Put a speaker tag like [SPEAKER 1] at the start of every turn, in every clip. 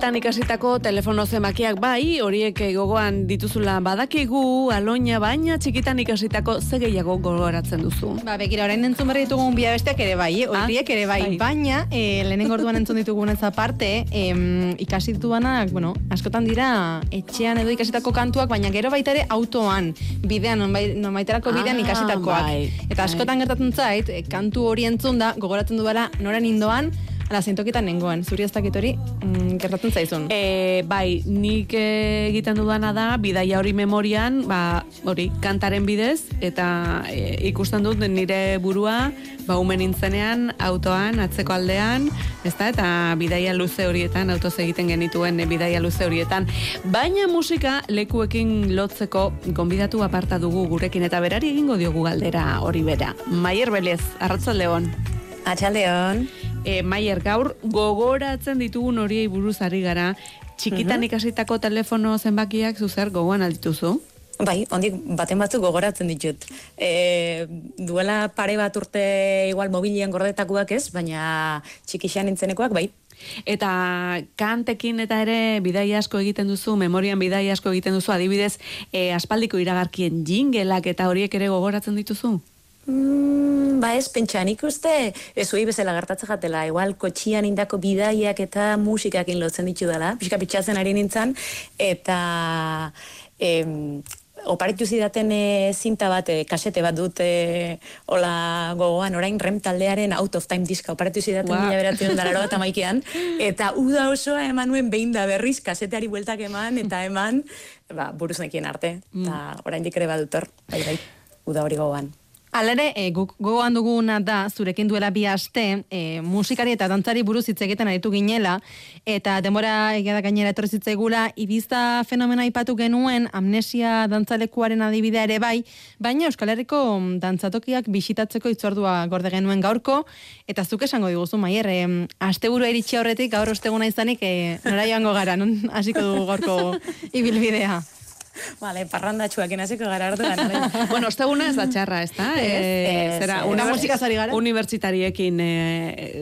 [SPEAKER 1] txikitan ikasitako telefono zemakiak bai, horiek gogoan dituzula badakigu, aloina, baina txikitan ikasitako ze gehiago gogoratzen duzu.
[SPEAKER 2] Ba, begira, orain entzun berri ditugun bia besteak ere bai, eh?
[SPEAKER 1] Ah,
[SPEAKER 2] horiek ere bai,
[SPEAKER 1] bai.
[SPEAKER 2] baina e, lehenengo orduan entzun ditugun ez aparte, em, ikasi dituanak, bueno, askotan dira etxean edo ikasitako kantuak, baina gero baita ere autoan, bidean, nonbait, nonbaiterako bidean
[SPEAKER 1] Ah,
[SPEAKER 2] ikasitakoak.
[SPEAKER 1] bai,
[SPEAKER 2] Eta askotan gertatzen zait, e, kantu hori entzun da, gogoratzen du bala, noren indoan, ala zintokitan nengoen, zuri ez dakit hori, mm, gertatzen zaizun.
[SPEAKER 1] E, bai, nik eh, egiten dudana da, bidaia hori memorian, ba, hori, kantaren bidez, eta e, ikusten dut nire burua, ba, umen nintzenean, autoan, atzeko aldean, ezta, eta bidaia luze horietan, autoz egiten genituen e, bidaia luze horietan. Baina musika lekuekin lotzeko gonbidatu aparta dugu gurekin, eta berari egingo diogu galdera hori bera. Maier Belez, arratzaldeon.
[SPEAKER 3] Atxaldeon.
[SPEAKER 1] E, Maier, gaur gogoratzen ditugun horiei buruz ari gara, txikitan ikasitako telefono zenbakiak zuzer gogoan aldituzu?
[SPEAKER 3] Bai, ondik baten batzuk gogoratzen ditut. E, duela pare bat urte igual mobilian gordetakoak ez, baina txikixan nintzenekoak bai.
[SPEAKER 1] Eta kantekin eta ere bidai asko egiten duzu, memorian bidai asko egiten duzu, adibidez, e, aspaldiko iragarkien jingelak eta horiek ere gogoratzen dituzu?
[SPEAKER 3] Mm, ba ez, pentsa, nik uste, ez hui bezala gertatzen jatela, igual kotxian indako bidaiak eta musikakin lotzen ditu dela, pixka pitxatzen ari nintzen, eta em, oparitu zidaten e, zinta bat, e, kasete bat dut e, hola gogoan, orain rem taldearen out of time diska oparitu zidaten
[SPEAKER 1] Wow.
[SPEAKER 3] mila beratzen dalaro eta maikean, eta uda osoa eman nuen behin da berriz, kaseteari bueltak eman, eta eman, ba, buruz nekien arte, eta orain ere badutor, bai, bai, uda hori gogoan.
[SPEAKER 2] Alere, e, guk gogoan duguna da, zurekin duela bi aste, e, musikari eta dantzari buruz hitz egiten aritu ginela, eta denbora egia da gainera etorri zitzaigula, ibiza fenomena aipatu genuen, amnesia dantzalekuaren adibidea ere bai, baina Euskal Herriko mm, dantzatokiak bisitatzeko itzordua gorde genuen gaurko, eta zuk esango diguzu, Maier, e, asteburua iritsi aurretik, gaur osteguna izanik, e, nora joango gara, non hasiko dugu gaurko ibilbidea.
[SPEAKER 3] Vale, parrandatxuak enaziko gara hartu
[SPEAKER 1] bueno, osteguna ez da txarra, ez da?
[SPEAKER 3] Ez,
[SPEAKER 1] zera,
[SPEAKER 3] ez.
[SPEAKER 1] unibertsi-
[SPEAKER 2] Eta musikaz ari gara?
[SPEAKER 1] Unibertsitariekin e,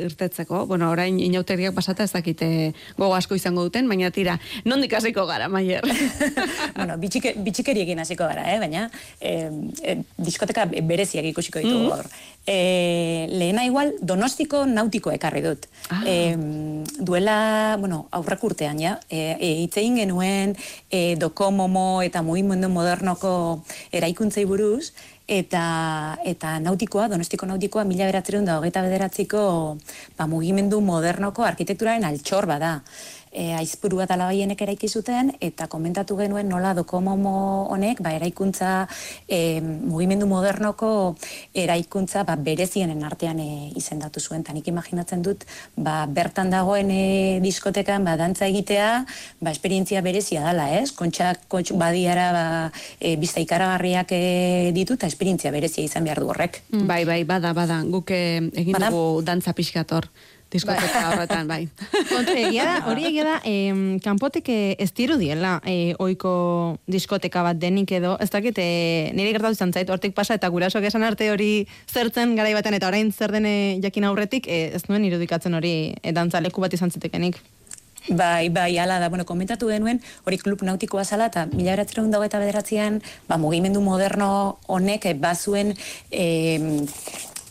[SPEAKER 1] irtetzeko. Bueno, orain inauteriak pasata ez dakite gogo asko izango duten, baina tira, nondik hasiko gara, Maier?
[SPEAKER 3] bueno, bitxike, bitxikeriekin hasiko gara, eh? baina eh, eh, diskoteka bereziak ikusiko ditugu gaur. Eh, lehena igual donostiko nautiko ekarri dut.
[SPEAKER 1] Ah.
[SPEAKER 3] Eh, duela, bueno, aurrak urtean, ja, eh, eh, hitz egin genuen eh, dokomomo eta mugimendu modernoko eraikuntzei buruz, eta, eta nautikoa, donostiko nautikoa, mila beratzerun da hogeita bederatziko ba, mugimendu modernoko arkitekturaren altxor bada. E, aizpuru bat alabailenek eraiki zuten, eta komentatu genuen nola dokomomo honek, ba, eraikuntza, e, mugimendu modernoko eraikuntza ba, berezienen artean e, izendatu zuen. Ta nik imaginatzen dut, ba, bertan dagoen e, diskotekan, ba, dantza egitea, ba, esperientzia berezia dela, ez? Kontxak, kontx badiara, ba, e, bizta ikaragarriak e, ditu, eta esperientzia berezia izan behar du horrek.
[SPEAKER 1] Bai, bai, bada, bada. Guk eh, egin dugu dantza pixkator diskoteka horretan, bai.
[SPEAKER 2] Kontra, egia da, hori egia da, eh, ez dirudiela eh, oiko diskoteka bat denik edo, ez dakit, eh, nire gertatu izan zait, hortik pasa eta gurasoak esan arte hori zertzen garai baten eta orain zer dene jakin aurretik, eh, ez nuen irudikatzen hori eh, dantzaleku bat izan zitekenik.
[SPEAKER 3] Bai, bai, ala da, bueno, komentatu genuen, hori klub nautikoa zala, eta mila beratzen dago eta bederatzean, ba, mugimendu moderno honek, eh, bazuen, eh,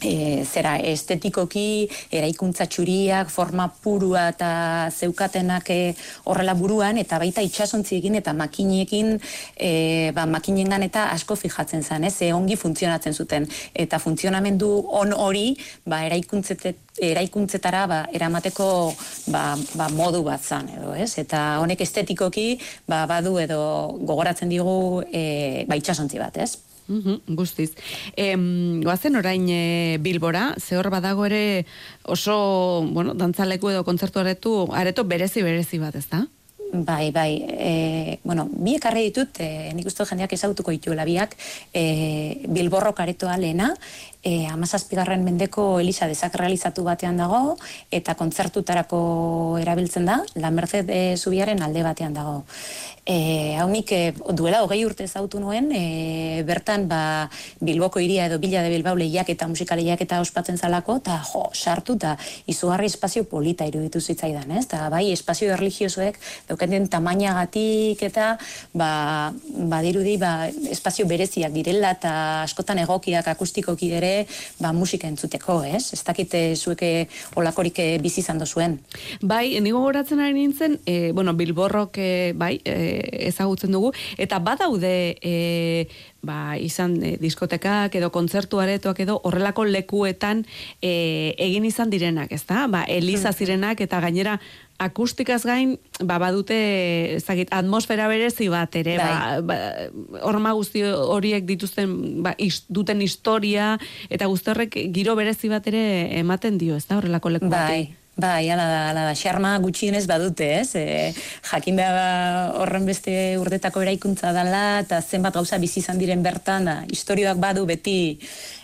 [SPEAKER 3] e, zera estetikoki eraikuntza txuriak, forma purua eta zeukatenak e, horrela buruan eta baita itsasontziekin eta makinekin e, ba, makinengan eta asko fijatzen zen, ez? E, ongi funtzionatzen zuten eta funtzionamendu on hori ba, eraikuntzetet eraikuntzetara ba, eramateko ba, ba, modu bat zan edo, ez? Eta honek estetikoki ba, badu edo gogoratzen digu e, ba, itsasontzi bat, ez?
[SPEAKER 1] Mhm, guztiz. Em, goazen orain e, Bilbora, ze hor badago ere oso, bueno, dantzaleku edo kontzertu aretu, areto berezi berezi bat, ez da?
[SPEAKER 3] Bai, bai, e, bueno, bi ekarri ditut, e, nik uste jendeak ezagutuko dituela biak, e, Bilborro karetoa lehena, e, amazazpigarren mendeko Elisa desakralizatu batean dago, eta kontzertutarako erabiltzen da, La Merced e, Zubiaren alde batean dago. E, hau nik e, duela hogei urte zautu nuen, e, bertan ba, Bilboko iria edo Bila de Bilbao lehiak eta musikalehiak eta ospatzen zalako, eta jo, sartu eta izugarri espazio polita iruditu zitzaidan, ez? Ta, bai, espazio erligiosoek daukaten tamainagatik eta ba, badirudi ba, espazio bereziak direla eta askotan egokiak akustikoki ere ba, musika entzuteko, ez? Ez dakite zueke olakorik bizi izan zuen.
[SPEAKER 1] Bai, nigo goratzen ari nintzen, e, bueno, Bilborrok, e, bai, e, ezagutzen dugu eta badaude e, ba, izan e, diskotekak edo kontzertuaretoak edo horrelako lekuetan e, egin izan direnak, ezta? Ba, Eliza hmm. zirenak eta gainera akustikaz gain, ba, badute, ezagit, atmosfera berezi bat ere, ba, bai. ba, orma guzti horiek dituzten, ba, duten historia, eta guzti horrek giro berezi bat ere ematen dio, ez da, horrelako leku
[SPEAKER 3] bai. Bai, ala da, ala da, xarma gutxienez badute, ez? E, jakin behar horren beste urdetako eraikuntza dela, eta zenbat gauza bizi izan diren bertan, da, historioak badu beti,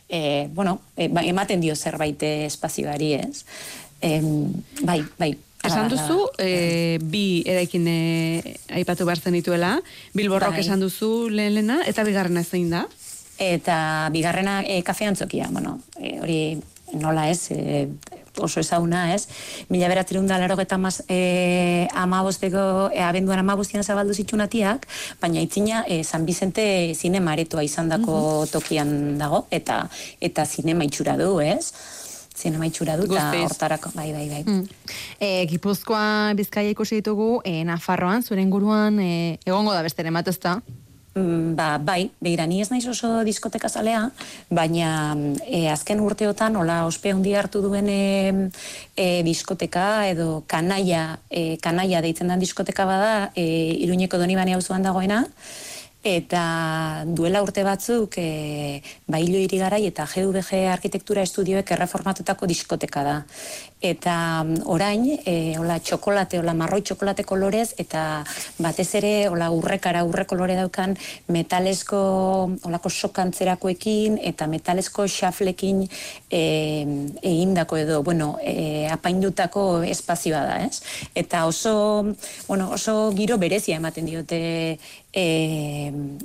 [SPEAKER 3] e, bueno, e, ba, ematen dio zerbait espazioari, ez? E, bai, bai.
[SPEAKER 1] Esan duzu, e, bi eraikin e, aipatu behar zen dituela, Bilborrok bai. esan duzu lehen lehena, eta bigarrena zein da?
[SPEAKER 3] Eta bigarrena e, kafean zokia, bueno, e, hori nola ez, e, oso ezaguna, ez? Mila beratzerun da laro eta maz, e, amabosteko, e, abenduan amabostian zabaldu zitsunatiak, baina itzina e, San Bizente zinema aretoa izan dako tokian dago, eta eta zinema itxura du, ez? Zinema itxura du, eta hortarako, bai, bai, bai. Mm.
[SPEAKER 2] E, Gipuzkoa bizkaia ikusi ditugu, e, Nafarroan, zuren guruan, e, egongo da beste ere da?
[SPEAKER 3] Mm, ba, bai, behira, ni ez naiz oso diskoteka zalea, baina e, azken urteotan, hola, ospe handi hartu duen e, e, diskoteka, edo kanaia, e, kanaia deitzen den diskoteka bada, e, iruñeko doni bane hau dagoena, eta duela urte batzuk e, bailo irigarai eta GVG arkitektura estudioek erreformatutako diskoteka da. Eta mm, orain, e, hola, txokolate, hola, marroi txokolate kolorez, eta batez ere, hola, urrekara, urre kolore daukan, metalesko, holako sokantzerakoekin, eta metalesko xaflekin e, egindako edo, bueno, e, apaindutako espazioa da, ez? Eta oso, bueno, oso giro berezia ematen diote e,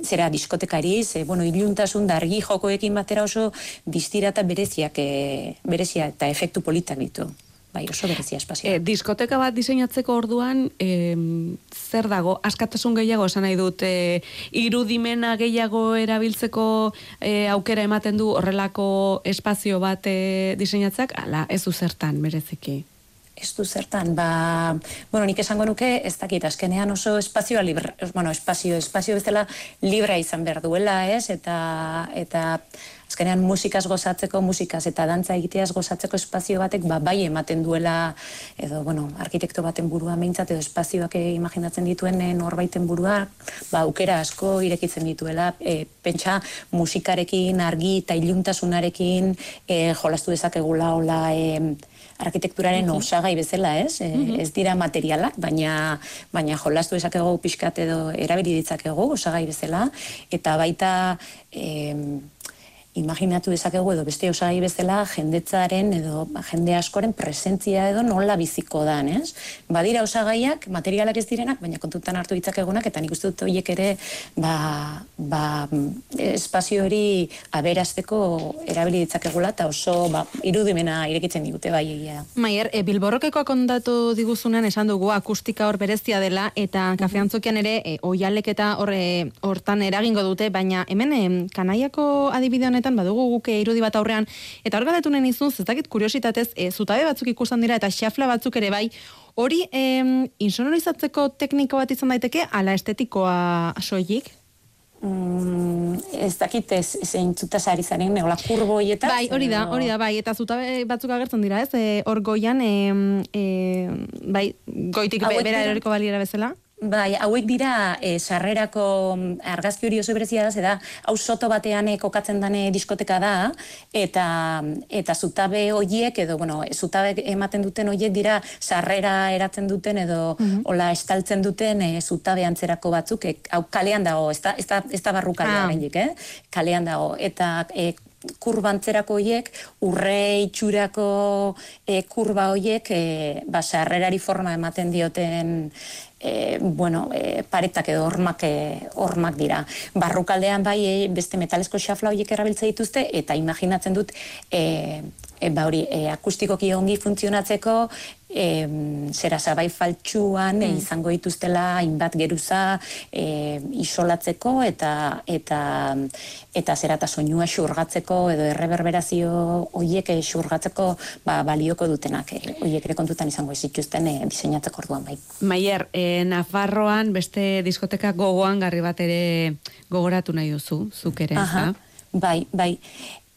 [SPEAKER 3] zera diskotekari, ze, bueno, iluntasun dargi jokoekin batera oso distira eta bereziak, e, berezia eta efektu politak ditu. Bai, oso berezia espazioa.
[SPEAKER 1] E, diskoteka bat diseinatzeko orduan, e, zer dago, askatasun gehiago esan nahi dut, e, irudimena gehiago erabiltzeko e, aukera ematen du horrelako espazio bat e, diseinatzak, ala, ez du zertan bereziki?
[SPEAKER 3] Ez du zertan, ba, bueno, nik esango nuke, ez dakit, azkenean oso espazioa libre, bueno, espazio, espazio bezala libra izan behar duela, ez, eta, eta azkenean musikaz gozatzeko, musikaz eta dantza egiteaz gozatzeko espazio batek, ba, bai ematen duela, edo, bueno, arkitekto baten burua meintzat, edo espazioak imaginatzen dituen norbaiten burua, ba, aukera asko irekitzen dituela, e, pentsa musikarekin, argi eta iluntasunarekin, e, jolastu dezakegula, hola, e, arkitekturaren osagai bezala, ez? Mm Ez dira materialak, baina baina jolastu esakego pixkat edo erabili ditzakegu osagai bezala eta baita eh imaginatu dezakegu edo beste osagai bezala jendetzaren edo jende askoren presentzia edo nola biziko dan, ez? Badira osagaiak, materialak ez direnak, baina kontutan hartu ditzakegunak eta nik uste dut horiek ere ba, ba, espazio hori aberazteko erabili ditzakegula eta oso ba, irudimena irekitzen digute bai egia.
[SPEAKER 2] Maier, e, bilborrokekoa kontatu diguzunen esan dugu akustika hor berezia dela eta kafeantzokian ere e, oialek eta hortan eragingo dute, baina hemen e, kanaiako adibide honetan badugu guke irudi bat aurrean eta hor galdetu nahi nizun zetakit kuriositatez e, zutabe batzuk ikusten dira eta xafla batzuk ere bai hori e, insonorizatzeko tekniko bat izan daiteke ala estetikoa soilik
[SPEAKER 3] Mm, ez dakit ez zein zutaz zaren, neola kurbo
[SPEAKER 2] Bai, hori da, hori da, bai, eta zutabe batzuk agertzen dira, ez? E, hor goian, e, e, bai, goitik bera eroriko baliera bezala.
[SPEAKER 3] Bai, hauek dira e, sarrerako mm, argazki hori oso berezia da, da hau soto batean e, kokatzen dane diskoteka da, eta eta zutabe hoiek, edo, bueno, zutabe ematen duten hoiek dira sarrera eratzen duten, edo mm hola estaltzen duten e, zutabe antzerako batzuk, e, hau kalean dago, ez da, ez da, ez da barru kalean ah. eh? kalean dago, eta e, kurbantzerako hoiek, urre itxurako e, kurba hoiek, e, ba, sarrerari forma ematen dioten e, bueno, e, paretak edo hormak, e, hormak dira. Barrukaldean bai e, beste metalesko xafla horiek erabiltze dituzte eta imaginatzen dut e, e, ba hori, e, akustikoki ongi funtzionatzeko e, zera zabai faltsuan mm. izango dituztela hainbat geruza e, isolatzeko eta eta eta zera eta soinua xurgatzeko edo erreberberazio hoiek xurgatzeko ba, balioko dutenak hoiek ere kontutan izango ez dituzten e, diseinatzeko orduan bai.
[SPEAKER 1] Maier, e, Nafarroan beste diskoteka gogoan garri bat ere gogoratu nahi duzu, zuk ere,
[SPEAKER 3] Aha, bai, bai.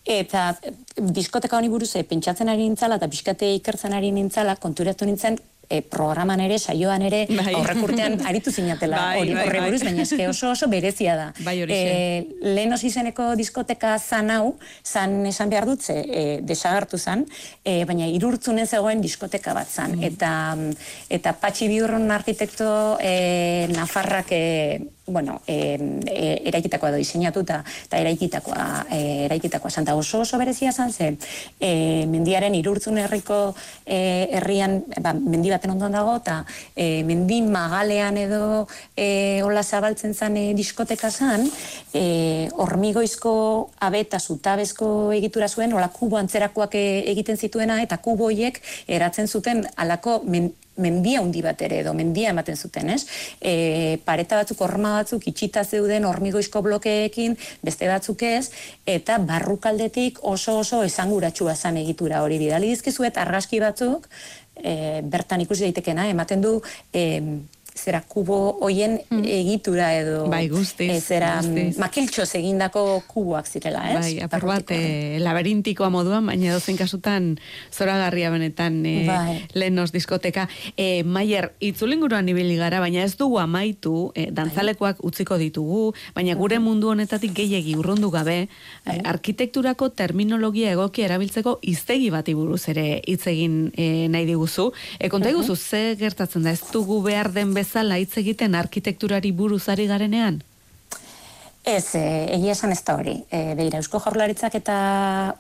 [SPEAKER 3] Eta diskoteka honi buruz, e, pentsatzen ari nintzala eta pixkate ikertzen ari nintzala, konturatu nintzen, e, programan ere, saioan ere, bai. aurrekurtean aritu zinatela bai, hori bai, bai. buruz, baina eske oso oso berezia da.
[SPEAKER 1] Bai, hori e,
[SPEAKER 3] lehen izeneko diskoteka zan hau, zan esan behar dut, ze, e, desagartu zan, e, baina irurtzunen zegoen diskoteka bat zan. Mm. Eta, eta patxi biurron arkitekto e, Nafarrak e, bueno, e, e, eraikitakoa edo diseinatuta eta eraikitakoa e, eraikitakoa santa oso oso berezia izan zen e, mendiaren irurtzun herriko e, herrian ba, mendi baten ondoan dago eta e, mendi magalean edo e, hola zabaltzen zen e, diskoteka zen e, hormigoizko abeta zutabezko egitura zuen hola kubo antzerakoak e, egiten zituena eta kuboiek eratzen zuten alako men, mendia handi bat ere edo mendia ematen zuten, ez? E, pareta batzuk horma batzuk itxita zeuden hormigoizko blokeekin, beste batzuk ez, eta barrukaldetik oso oso esanguratsua zan egitura hori bidali dizkizuet argazki batzuk, e, bertan ikusi daitekena, ematen du e, zera kubo hoien hmm. egitura edo
[SPEAKER 1] bai, guztiz,
[SPEAKER 3] e, zera makiltxoz egindako kuboak zirela, ez?
[SPEAKER 1] Bai, apur bat, e, laberintikoa moduan, baina dozen kasutan zoragarria benetan e, bai. lehenos diskoteka. E, Maier, itzulinguruan ibili gara, baina ez dugu amaitu, e, dantzalekoak utziko ditugu, baina gure mundu honetatik gehiegi urrundu gabe, bai. arkitekturako terminologia egoki erabiltzeko iztegi bati buruz ere hitz egin e, nahi diguzu. E, konta iguzu, ze gertatzen da, ez dugu behar den bezala hitz egiten arkitekturari buruz ari garenean?
[SPEAKER 3] Ez, e, egia esan ez da hori. E, beira, Eusko Jaurlaritzak eta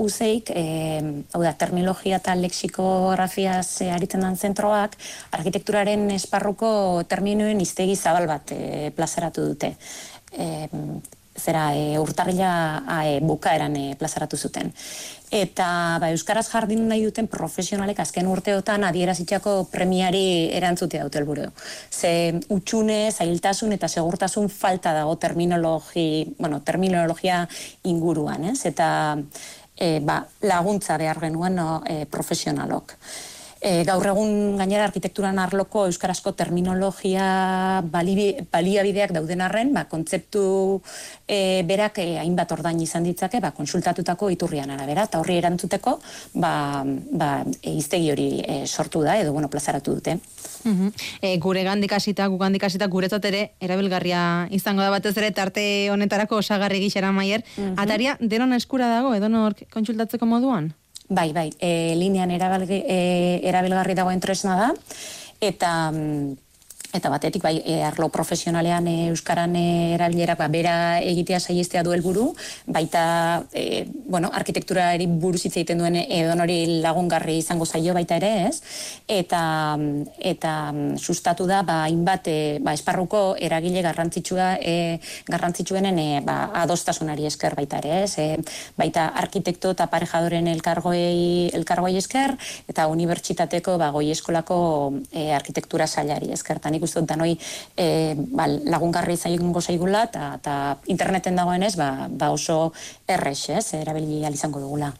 [SPEAKER 3] uzeik, e, hau da, terminologia eta leksikografiaz e, aritzen dan zentroak, arkitekturaren esparruko terminoen iztegi zabal bat e, plazaratu dute. E, zera, e, urtarrila e, bukaeran e, plazaratu zuten eta ba, Euskaraz jardin nahi duten profesionalek azken urteotan adierazitxako premiari erantzute dut helburu. Ze utxune, zailtasun eta segurtasun falta dago terminologi, bueno, terminologia inguruan, ez? Eta e, ba, laguntza behar genuen no, e, profesionalok. E, gaur egun gainera arkitekturan arloko euskarazko terminologia baliabideak dauden arren, ba, kontzeptu e, berak e, hainbat ordain izan ditzake, ba, konsultatutako iturrian arabera, eta horri erantzuteko, ba, ba, e, iztegi hori e, sortu da, edo bueno, plazaratu dute.
[SPEAKER 2] Mm e, gure gandikasita, gu gandikasita guretzat ere, erabilgarria izango da batez ere, tarte honetarako osagarri gixera maier, mm ataria denon eskura dago, edo nor kontsultatzeko moduan?
[SPEAKER 3] Bai, bai, e, linean e, erabilgarri dagoen tresna da, eta mm, eta batetik bai e, arlo profesionalean e, euskaran e, erabilerak ba, bera egitea saiestea du helburu. Baita e, bueno arkitekturari buruz hitz egiten duen edon hori lagungarri izango zaio baita ere ez? Eta eta sustatu da ba hainbat e, ba, esparruko eragile garrantzitsua e, garrantzitsuenen e, ba, adostasunari esker baita ere ez? E, baita arkitekto eta parejadoren elkargoei elkargoei esker eta unibertsitateko ba goi eskolako e, arkitektura sailari eskertan nik uste danoi e, ba, lagungarri zaigun gozaigula eta, interneten dagoenez ba, ba oso errex, ez, erabili izango dugula.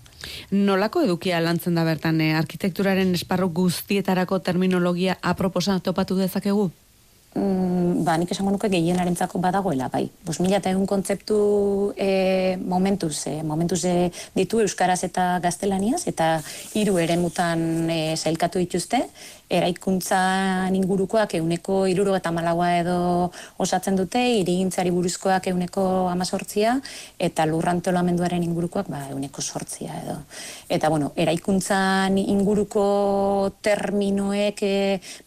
[SPEAKER 1] Nolako edukia lantzen da bertan, eh, arkitekturaren esparru guztietarako terminologia aproposa topatu dezakegu?
[SPEAKER 3] Mm, ba, nik esango nuke gehienaren badagoela, bai. Bos mila eta egun kontzeptu e, momentuz, e, momentuz e, ditu Euskaraz eta Gaztelaniaz, eta hiru ere mutan e, zailkatu dituzte, eraikuntzan ingurukoak euneko iruro eta malagoa edo osatzen dute, irigintzari buruzkoak euneko amazortzia, eta lurrantolamenduaren ingurukoak ba, euneko sortzia edo. Eta, bueno, eraikuntzan inguruko terminoek e,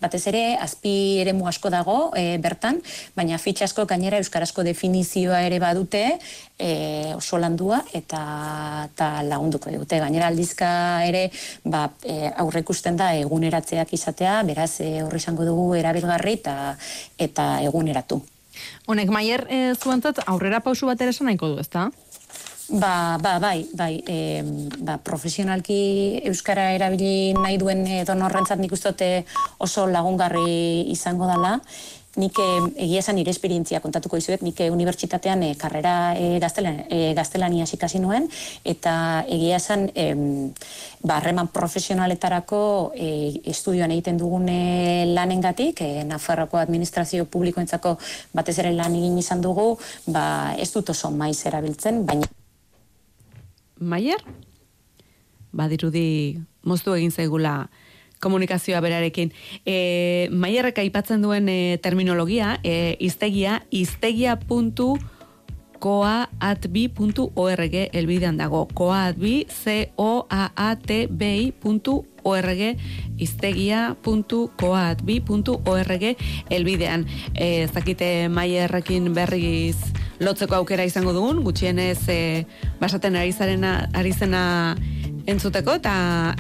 [SPEAKER 3] batez ere, azpi ere asko dago, dago e, bertan, baina fitxasko gainera euskarazko definizioa ere badute, e, oso landua eta, eta lagunduko dute. Gainera aldizka ere ba, e, aurrekusten da eguneratzeak izatea, beraz e, horri izango dugu erabilgarri eta, eta eguneratu.
[SPEAKER 2] Honek, Maier, e, zuentzat aurrera pausu bat ere nahiko du, ezta?
[SPEAKER 3] Ba, ba, bai, bai, e, ba, profesionalki euskara erabili nahi duen edo norrentzat nik ustote oso lagungarri izango dela. Nik egia esan nire esperientzia kontatuko izuet, nik unibertsitatean e, karrera e, gaztelan, e, gaztelania ikasi nuen, eta egia esan e, ba, profesionaletarako e, estudioan egiten dugune lanengatik, e, Nafarroko administrazio publikoentzako batez ere lan egin izan dugu, ba, ez dut oso maiz erabiltzen, baina
[SPEAKER 1] Maier? Badirudi moztu egin zaigula komunikazioa berarekin. E, Maierrek aipatzen duen e, terminologia, e, iztegia, iztegia.coaatbi.org elbidean dago. Coaatbi, C-O-A-A-T-B-I.org iztegia.coaatbi.org elbidean. E, zakite Maierrekin berriz lotzeko aukera izango dugun, gutxienez e, basaten ari zarena ari zena entzuteko eta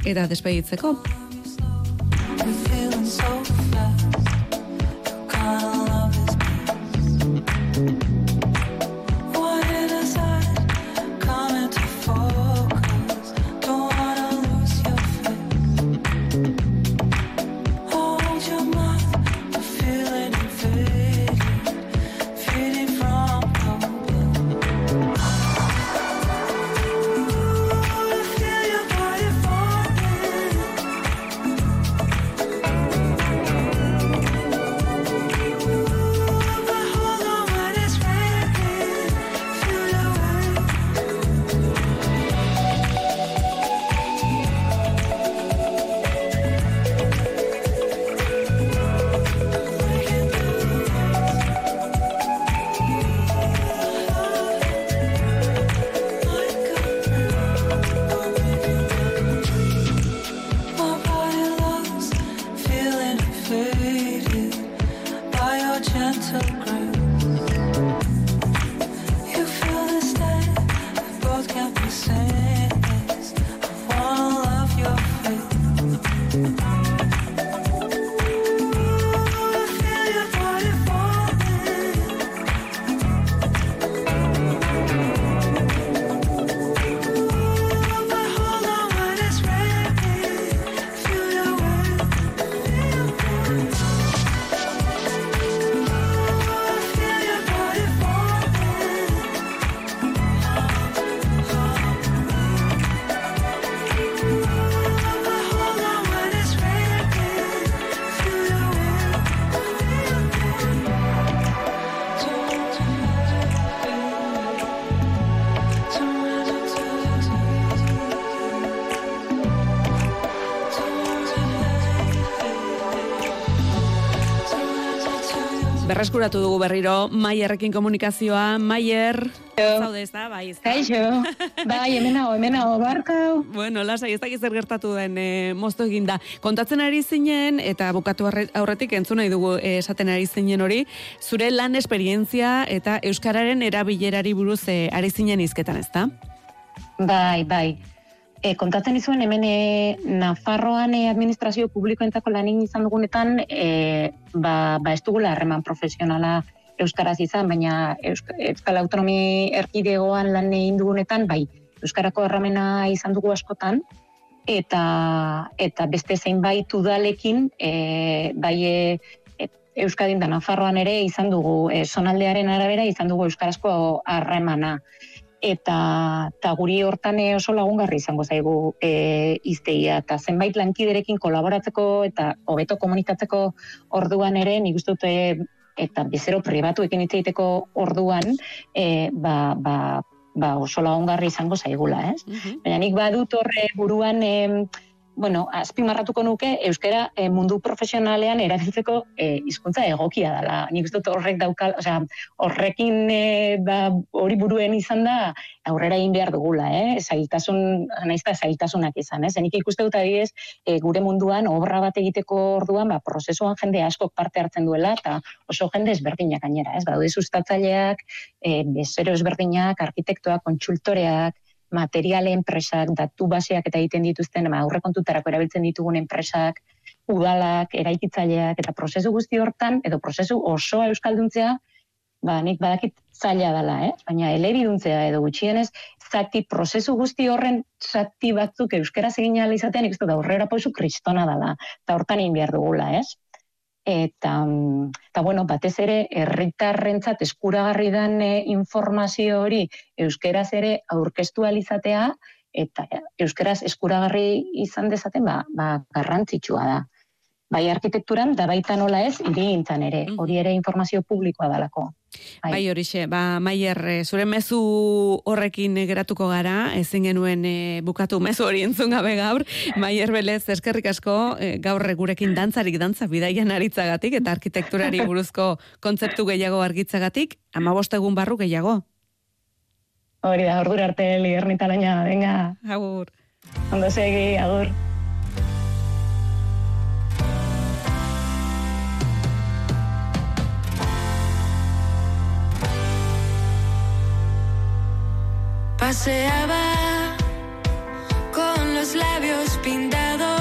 [SPEAKER 1] eta despeditzeko. Berreskuratu dugu berriro Maierrekin komunikazioa. Maier, zaude ez da, bai ez
[SPEAKER 4] da. Kaixo, bai, hemen hau, hemen hau, barkau.
[SPEAKER 1] Bueno, lasai, ez dakiz gertatu den e, moztu eginda. Kontatzen ari zinen, eta bukatu aurretik entzun nahi dugu e, esaten ari zinen hori, zure lan esperientzia eta Euskararen erabilerari buruz e, ari zinen izketan, ez da?
[SPEAKER 4] Bai, bai. E, kontatzen izuen hemen e, Nafarroan e, administrazio publikoentzako lanin izan dugunetan e, ba, ba ez dugula harreman profesionala Euskaraz izan, baina Euskal Autonomi erkidegoan lan egin dugunetan, bai, Euskarako erramena izan dugu askotan, eta eta beste zeinbait udalekin, e, bai e, Euskadin da Nafarroan ere izan dugu, e, sonaldearen arabera izan dugu Euskarazko harremana eta ta guri hortan eh, oso lagungarri izango zaigu e, izteia eta zenbait lankiderekin kolaboratzeko eta hobeto komunikatzeko orduan ere nik uste dute eta bezero pribatuekin hitz egiteko orduan e, ba, ba, ba oso lagungarri izango zaigula, ez? Mm Baina nik badut horre buruan e,
[SPEAKER 3] bueno, azpimarratuko nuke euskera e, mundu profesionalean erabiltzeko e, hizkuntza egokia dela. Nik dut horrek daukal, osea, horrekin e, ba, hori buruen izan da aurrera egin behar dugula, eh? Zailtasun, naizta zailtasunak izan, eh? Zenik ikuste dut adibidez, e, gure munduan obra bat egiteko orduan, ba, prozesuan jende askok parte hartzen duela eta oso jende ezberdinak gainera, ez? Badaude sustatzaileak, e, bezero ezberdinak, arkitektoak, kontsultoreak, materiale enpresak, datu baseak eta egiten dituzten, ama aurrekontutarako erabiltzen ditugun enpresak, udalak, eraikitzaileak eta prozesu guzti hortan edo prozesu osoa euskalduntzea, ba nik badakit zaila dela, eh? Baina elebiduntzea edo gutxienez zati prozesu guzti horren zati batzuk euskera egin ahal izatean, ikusten da aurrera pausu kristona dela. Ta hortan egin behar dugula, ez? Eta, eta bueno, batez ere herritarrentzat eskuragarri den e, informazio hori euskeraz ere aurkeztu alizatea eta euskeraz eskuragarri izan dezaten ba, ba garrantzitsua da. Bai arkitekturan da baita nola ez irigintzan ere, hori ere informazio publikoa dalako.
[SPEAKER 1] Bai, bai horixe, ba, Maier, eh, zure mezu horrekin geratuko gara, ezin genuen e, bukatu mezu hori entzun gabe gaur, Maier Belez, eskerrik asko, e, gaur gurekin dantzarik dantza bidaian aritzagatik, eta arkitekturari buruzko kontzeptu gehiago argitzagatik, ama egun barru gehiago.
[SPEAKER 3] Hori da, ordur arte, liernitalaina, venga.
[SPEAKER 1] Agur.
[SPEAKER 3] Ondo segi, agur.
[SPEAKER 5] Paseaba con los labios pintados